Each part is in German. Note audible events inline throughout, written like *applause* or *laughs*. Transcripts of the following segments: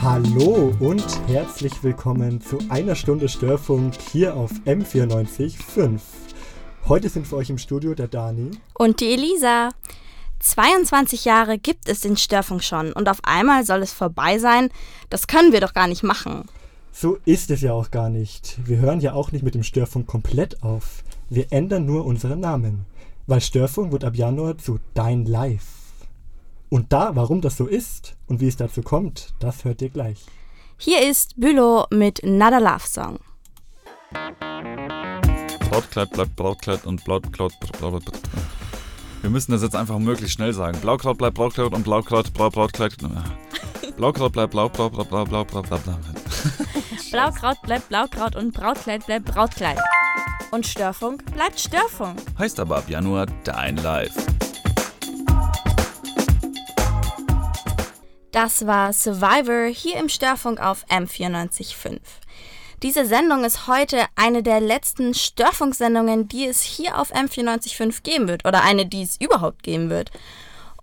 Hallo und herzlich willkommen zu einer Stunde Störfunk hier auf M94.5. Heute sind für euch im Studio der Dani und die Elisa. 22 Jahre gibt es den Störfunk schon und auf einmal soll es vorbei sein. Das können wir doch gar nicht machen. So ist es ja auch gar nicht. Wir hören ja auch nicht mit dem Störfunk komplett auf. Wir ändern nur unseren Namen, weil Störfunk wird ab Januar zu Dein Live. Und da, warum das so ist und wie es dazu kommt, das hört ihr gleich. Hier ist Bülow mit Nada Love Song. Brautkleid bleibt Brautkleid und Blautkleid Wir müssen das jetzt einfach möglichst schnell sagen. Blaukraut bleibt Brautkleid und Blaukraut bleibt Brautkleid. Blaukraut bleibt Blau, Blau, Blau, Blau, Blau, Blau, Blau, *laughs* Blau. Blaukraut bleibt Blaukraut und Brautkleid bleibt Brautkleid. Und Störfunk bleibt Störfunk. Heißt aber ab Januar Dein Live. Das war Survivor hier im Störfunk auf M945. Diese Sendung ist heute eine der letzten Störfunksendungen, die es hier auf M945 geben wird oder eine, die es überhaupt geben wird.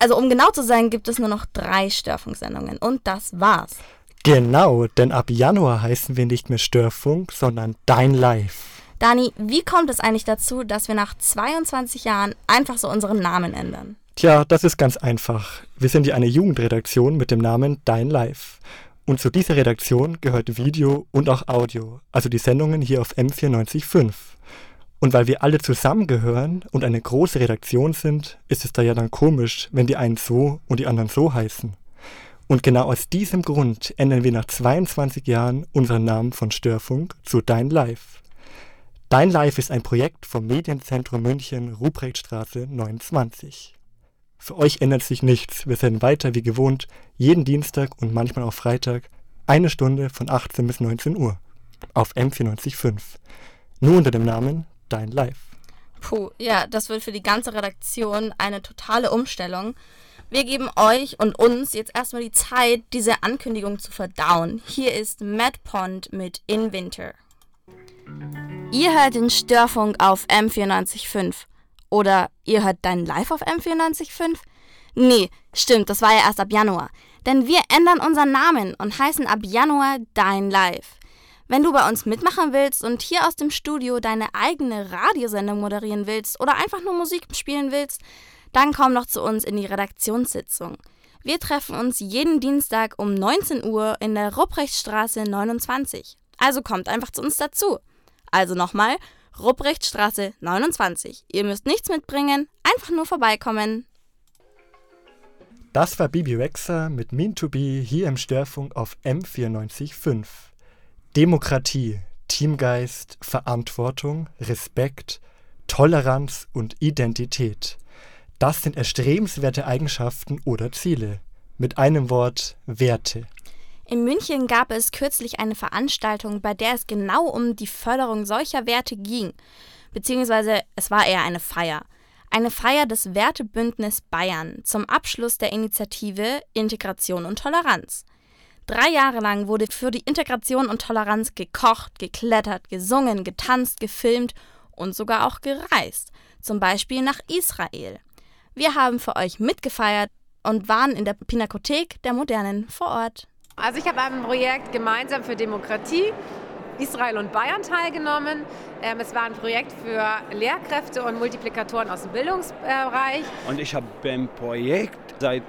Also um genau zu sein, gibt es nur noch drei Störfunksendungen und das war's. Genau, denn ab Januar heißen wir nicht mehr Störfunk, sondern Dein Live. Dani, wie kommt es eigentlich dazu, dass wir nach 22 Jahren einfach so unseren Namen ändern? Tja, das ist ganz einfach. Wir sind ja eine Jugendredaktion mit dem Namen Dein Live. Und zu dieser Redaktion gehört Video und auch Audio, also die Sendungen hier auf M945. Und weil wir alle zusammengehören und eine große Redaktion sind, ist es da ja dann komisch, wenn die einen so und die anderen so heißen. Und genau aus diesem Grund ändern wir nach 22 Jahren unseren Namen von Störfunk zu Dein Live. Dein Live ist ein Projekt vom Medienzentrum München, Ruprechtstraße 29. Für euch ändert sich nichts. Wir senden weiter wie gewohnt, jeden Dienstag und manchmal auch Freitag, eine Stunde von 18 bis 19 Uhr auf M945. Nur unter dem Namen Dein Live. Puh, ja, das wird für die ganze Redaktion eine totale Umstellung. Wir geben euch und uns jetzt erstmal die Zeit, diese Ankündigung zu verdauen. Hier ist Matt Pond mit In Winter. Ihr hört den Störfunk auf M945. Oder ihr hört dein Live auf M945? Nee, stimmt, das war ja erst ab Januar. Denn wir ändern unseren Namen und heißen ab Januar Dein Live. Wenn du bei uns mitmachen willst und hier aus dem Studio deine eigene Radiosendung moderieren willst oder einfach nur Musik spielen willst, dann komm doch zu uns in die Redaktionssitzung. Wir treffen uns jeden Dienstag um 19 Uhr in der Rupprechtstraße 29. Also kommt einfach zu uns dazu. Also nochmal, Rupprechtstraße 29. Ihr müsst nichts mitbringen, einfach nur vorbeikommen. Das war Bibi Rexer mit Mean to Be hier im Störfunk auf M945. Demokratie, Teamgeist, Verantwortung, Respekt, Toleranz und Identität. Das sind erstrebenswerte Eigenschaften oder Ziele. Mit einem Wort Werte. In München gab es kürzlich eine Veranstaltung, bei der es genau um die Förderung solcher Werte ging. Beziehungsweise es war eher eine Feier. Eine Feier des Wertebündnis Bayern zum Abschluss der Initiative Integration und Toleranz. Drei Jahre lang wurde für die Integration und Toleranz gekocht, geklettert, gesungen, getanzt, gefilmt und sogar auch gereist. Zum Beispiel nach Israel. Wir haben für euch mitgefeiert und waren in der Pinakothek der Modernen vor Ort. Also ich habe am Projekt Gemeinsam für Demokratie Israel und Bayern teilgenommen. Ähm, es war ein Projekt für Lehrkräfte und Multiplikatoren aus dem Bildungsbereich. Und ich habe beim Projekt seit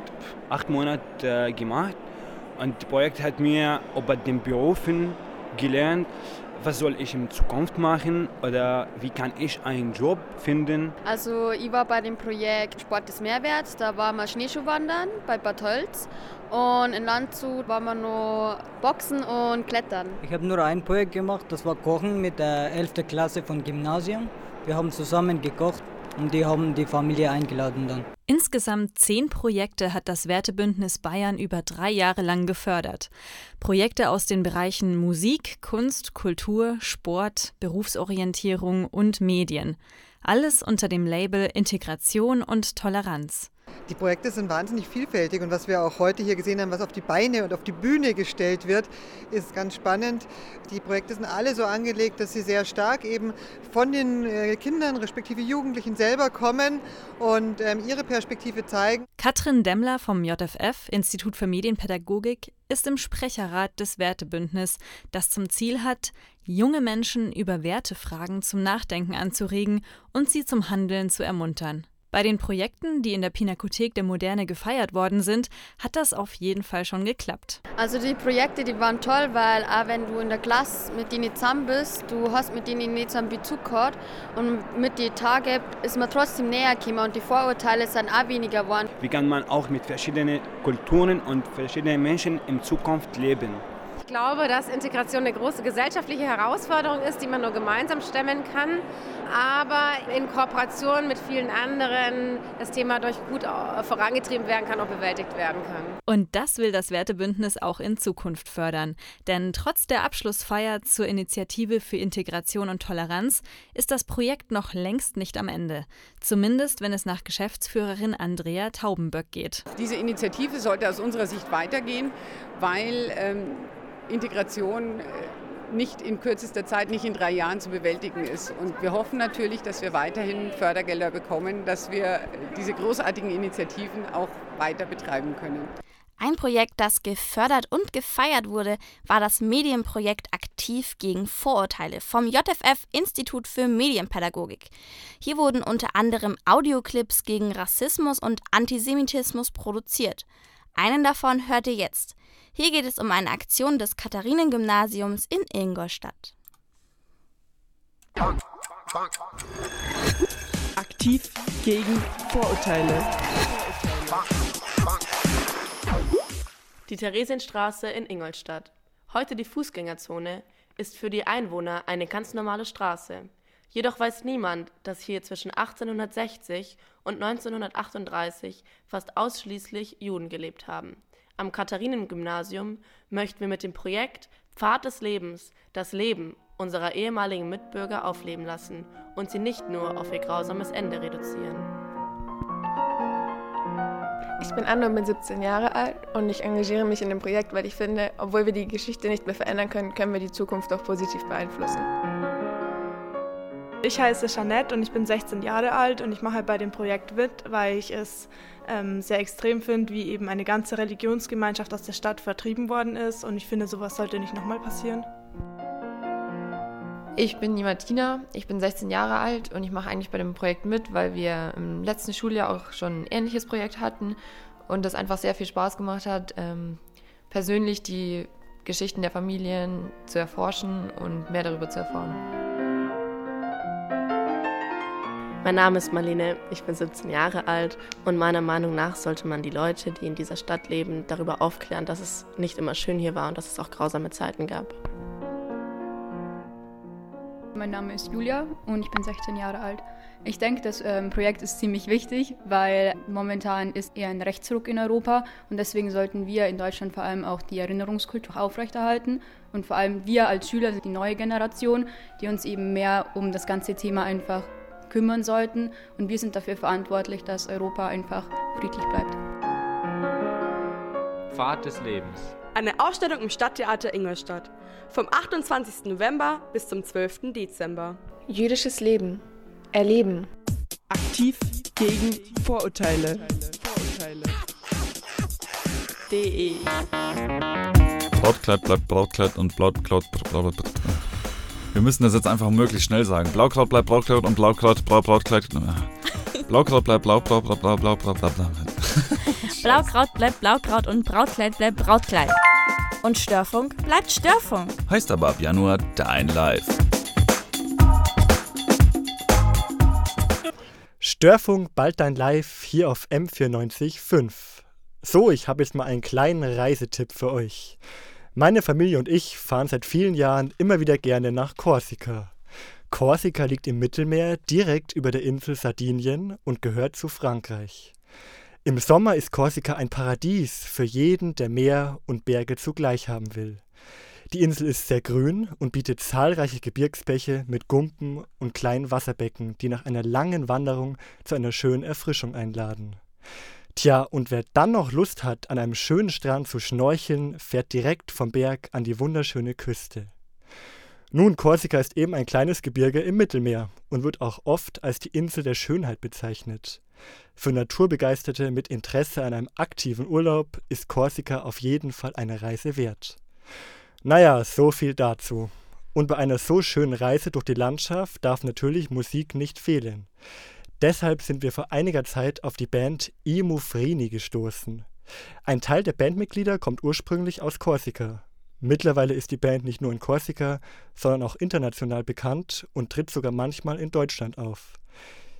acht Monaten äh, gemacht. Und das Projekt hat mir über den Berufen gelernt, was soll ich in Zukunft machen oder wie kann ich einen Job finden. Also ich war bei dem Projekt Sport des Mehrwerts, da waren wir Schneeschuhwandern bei Bad Holz und in Landshut waren wir nur Boxen und Klettern. Ich habe nur ein Projekt gemacht, das war Kochen mit der 11. Klasse von Gymnasium. Wir haben zusammen gekocht und die haben die Familie eingeladen dann. Insgesamt zehn Projekte hat das Wertebündnis Bayern über drei Jahre lang gefördert. Projekte aus den Bereichen Musik, Kunst, Kultur, Sport, Berufsorientierung und Medien. Alles unter dem Label Integration und Toleranz. Die Projekte sind wahnsinnig vielfältig und was wir auch heute hier gesehen haben, was auf die Beine und auf die Bühne gestellt wird, ist ganz spannend. Die Projekte sind alle so angelegt, dass sie sehr stark eben von den äh, Kindern respektive Jugendlichen selber kommen und ähm, ihre Perspektive zeigen. Katrin Demmler vom JFF, Institut für Medienpädagogik, ist im Sprecherrat des Wertebündnis, das zum Ziel hat, junge Menschen über Wertefragen zum Nachdenken anzuregen und sie zum Handeln zu ermuntern. Bei den Projekten, die in der Pinakothek der Moderne gefeiert worden sind, hat das auf jeden Fall schon geklappt. Also die Projekte, die waren toll, weil auch wenn du in der Klasse mit denen zusammen bist, du hast mit denen nicht so einen Bezug gehabt und mit den Tagen ist man trotzdem näher gekommen und die Vorurteile sind auch weniger geworden. Wie kann man auch mit verschiedenen Kulturen und verschiedenen Menschen in Zukunft leben? Ich glaube, dass Integration eine große gesellschaftliche Herausforderung ist, die man nur gemeinsam stemmen kann, aber in Kooperation mit vielen anderen das Thema durch gut vorangetrieben werden kann und bewältigt werden kann. Und das will das Wertebündnis auch in Zukunft fördern. Denn trotz der Abschlussfeier zur Initiative für Integration und Toleranz ist das Projekt noch längst nicht am Ende. Zumindest, wenn es nach Geschäftsführerin Andrea Taubenböck geht. Diese Initiative sollte aus unserer Sicht weitergehen, weil ähm, Integration äh, nicht in kürzester Zeit, nicht in drei Jahren zu bewältigen ist. Und wir hoffen natürlich, dass wir weiterhin Fördergelder bekommen, dass wir diese großartigen Initiativen auch weiter betreiben können. Ein Projekt, das gefördert und gefeiert wurde, war das Medienprojekt Aktiv gegen Vorurteile vom JFF Institut für Medienpädagogik. Hier wurden unter anderem Audioclips gegen Rassismus und Antisemitismus produziert. Einen davon hört ihr jetzt. Hier geht es um eine Aktion des Katharinengymnasiums in Ingolstadt. Aktiv gegen Vorurteile. Die Theresienstraße in Ingolstadt, heute die Fußgängerzone, ist für die Einwohner eine ganz normale Straße. Jedoch weiß niemand, dass hier zwischen 1860 und 1938 fast ausschließlich Juden gelebt haben. Am Katharinengymnasium möchten wir mit dem Projekt Pfad des Lebens das Leben unserer ehemaligen Mitbürger aufleben lassen und sie nicht nur auf ihr grausames Ende reduzieren. Ich bin Anna und bin 17 Jahre alt und ich engagiere mich in dem Projekt, weil ich finde, obwohl wir die Geschichte nicht mehr verändern können, können wir die Zukunft auch positiv beeinflussen. Ich heiße Jeanette und ich bin 16 Jahre alt und ich mache bei dem Projekt mit, weil ich es ähm, sehr extrem finde, wie eben eine ganze Religionsgemeinschaft aus der Stadt vertrieben worden ist und ich finde, sowas sollte nicht nochmal passieren. Ich bin die Martina, ich bin 16 Jahre alt und ich mache eigentlich bei dem Projekt mit, weil wir im letzten Schuljahr auch schon ein ähnliches Projekt hatten und das einfach sehr viel Spaß gemacht hat, ähm, persönlich die Geschichten der Familien zu erforschen und mehr darüber zu erfahren. Mein Name ist Marlene, ich bin 17 Jahre alt und meiner Meinung nach sollte man die Leute, die in dieser Stadt leben, darüber aufklären, dass es nicht immer schön hier war und dass es auch grausame Zeiten gab. Mein Name ist Julia und ich bin 16 Jahre alt. Ich denke, das ähm, Projekt ist ziemlich wichtig, weil momentan ist eher ein Rechtsruck in Europa und deswegen sollten wir in Deutschland vor allem auch die Erinnerungskultur aufrechterhalten und vor allem wir als Schüler sind die neue Generation, die uns eben mehr um das ganze Thema einfach kümmern sollten. Und wir sind dafür verantwortlich, dass Europa einfach friedlich bleibt. Pfad des Lebens. Eine Ausstellung im Stadttheater Ingolstadt. Vom 28. November bis zum 12. Dezember. Jüdisches Leben. Erleben. Aktiv gegen Vorurteile. Vorurteile. De. Brautkleid bleibt Brautkleid und Blautkleid. Wir müssen das jetzt einfach möglichst schnell sagen. Blaukraut bleibt Blaukraut und Blaukraut bleibt Blaukraut. Blaukraut bleibt Blaukraut, bla bla bla. Blaukraut bleibt Blaukraut und Brautkleid bleibt Brautkleid. Und Störfunk bleibt Störfunk. Heißt aber ab Januar dein Live. Störfunk bald dein Live hier auf M94.5. So, ich habe jetzt mal einen kleinen Reisetipp für euch. Meine Familie und ich fahren seit vielen Jahren immer wieder gerne nach Korsika. Korsika liegt im Mittelmeer direkt über der Insel Sardinien und gehört zu Frankreich. Im Sommer ist Korsika ein Paradies für jeden, der Meer und Berge zugleich haben will. Die Insel ist sehr grün und bietet zahlreiche Gebirgsbäche mit Gumpen und kleinen Wasserbecken, die nach einer langen Wanderung zu einer schönen Erfrischung einladen. Tja, und wer dann noch Lust hat, an einem schönen Strand zu schnorcheln, fährt direkt vom Berg an die wunderschöne Küste. Nun, Korsika ist eben ein kleines Gebirge im Mittelmeer und wird auch oft als die Insel der Schönheit bezeichnet. Für Naturbegeisterte mit Interesse an einem aktiven Urlaub ist Korsika auf jeden Fall eine Reise wert. Naja, so viel dazu. Und bei einer so schönen Reise durch die Landschaft darf natürlich Musik nicht fehlen. Deshalb sind wir vor einiger Zeit auf die Band Imu Frini gestoßen. Ein Teil der Bandmitglieder kommt ursprünglich aus Korsika. Mittlerweile ist die Band nicht nur in Korsika, sondern auch international bekannt und tritt sogar manchmal in Deutschland auf.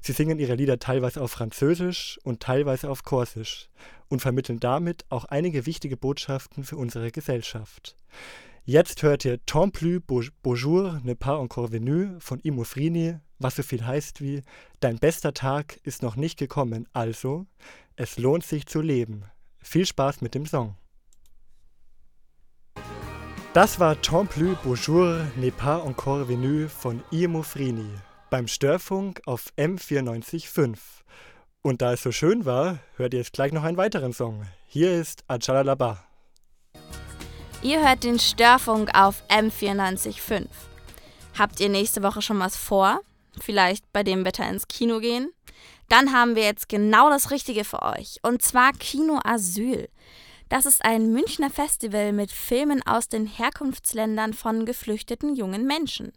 Sie singen ihre Lieder teilweise auf Französisch und teilweise auf Korsisch und vermitteln damit auch einige wichtige Botschaften für unsere Gesellschaft. Jetzt hört ihr Tant plus bonjour ne pas encore venu von Imo Frini, was so viel heißt wie Dein bester Tag ist noch nicht gekommen, also es lohnt sich zu leben. Viel Spaß mit dem Song. Das war Tant plus bonjour n'est pas encore venu von Imo Frini beim Störfunk auf M94.5. Und da es so schön war, hört ihr jetzt gleich noch einen weiteren Song. Hier ist Ajalalaba. Ihr hört den Störfunk auf M94.5. Habt ihr nächste Woche schon was vor? Vielleicht bei dem Wetter ins Kino gehen? Dann haben wir jetzt genau das Richtige für euch. Und zwar Kino Asyl. Das ist ein Münchner Festival mit Filmen aus den Herkunftsländern von geflüchteten jungen Menschen.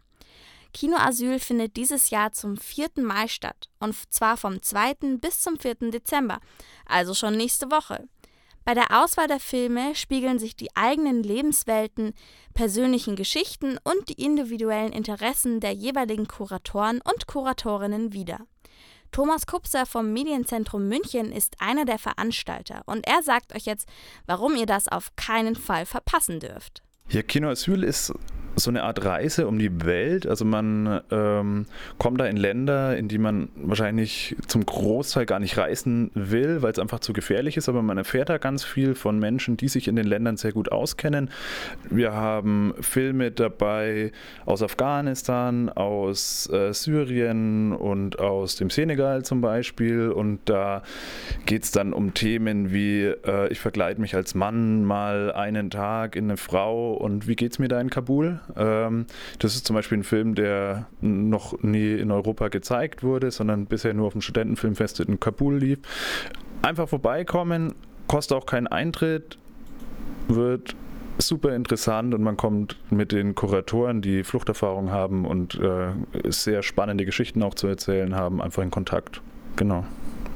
Kinoasyl findet dieses Jahr zum vierten Mai statt und zwar vom 2. bis zum 4. Dezember, also schon nächste Woche. Bei der Auswahl der Filme spiegeln sich die eigenen Lebenswelten, persönlichen Geschichten und die individuellen Interessen der jeweiligen Kuratoren und Kuratorinnen wider. Thomas Kupser vom Medienzentrum München ist einer der Veranstalter und er sagt euch jetzt, warum ihr das auf keinen Fall verpassen dürft. Ja, Kino Asyl ist so eine Art Reise um die Welt. Also man ähm, kommt da in Länder, in die man wahrscheinlich zum Großteil gar nicht reisen will, weil es einfach zu gefährlich ist. Aber man erfährt da ganz viel von Menschen, die sich in den Ländern sehr gut auskennen. Wir haben Filme dabei aus Afghanistan, aus äh, Syrien und aus dem Senegal zum Beispiel. Und da geht es dann um Themen wie, äh, ich verkleide mich als Mann mal einen Tag in eine Frau und wie geht es mir da in Kabul? Ähm, das ist zum Beispiel ein Film, der noch nie in Europa gezeigt wurde, sondern bisher nur auf dem Studentenfilmfest in Kabul lief. Einfach vorbeikommen, kostet auch keinen Eintritt, wird super interessant und man kommt mit den Kuratoren, die Fluchterfahrung haben und äh, sehr spannende Geschichten auch zu erzählen haben, einfach in Kontakt. Genau.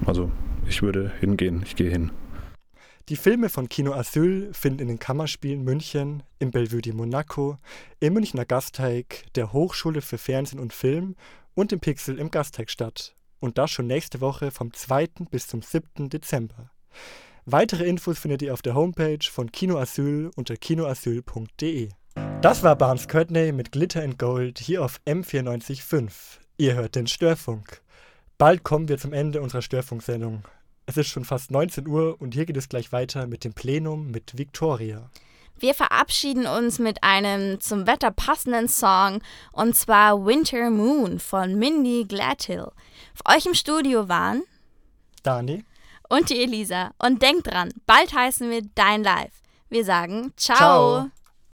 Also ich würde hingehen, ich gehe hin. Die Filme von Kino Asyl finden in den Kammerspielen München, im Bellevue de Monaco, im Münchner Gasteig, der Hochschule für Fernsehen und Film und im Pixel im Gasteig statt. Und das schon nächste Woche vom 2. bis zum 7. Dezember. Weitere Infos findet ihr auf der Homepage von Kino Asyl unter kinoasyl.de. Das war Barnes Courtney mit Glitter and Gold hier auf M945. Ihr hört den Störfunk. Bald kommen wir zum Ende unserer Störfunksendung. Es ist schon fast 19 Uhr und hier geht es gleich weiter mit dem Plenum mit Victoria. Wir verabschieden uns mit einem zum Wetter passenden Song und zwar Winter Moon von Mindy Gladhill. Für euch im Studio waren Dani und die Elisa. Und denkt dran, bald heißen wir Dein Live. Wir sagen Ciao. Ciao.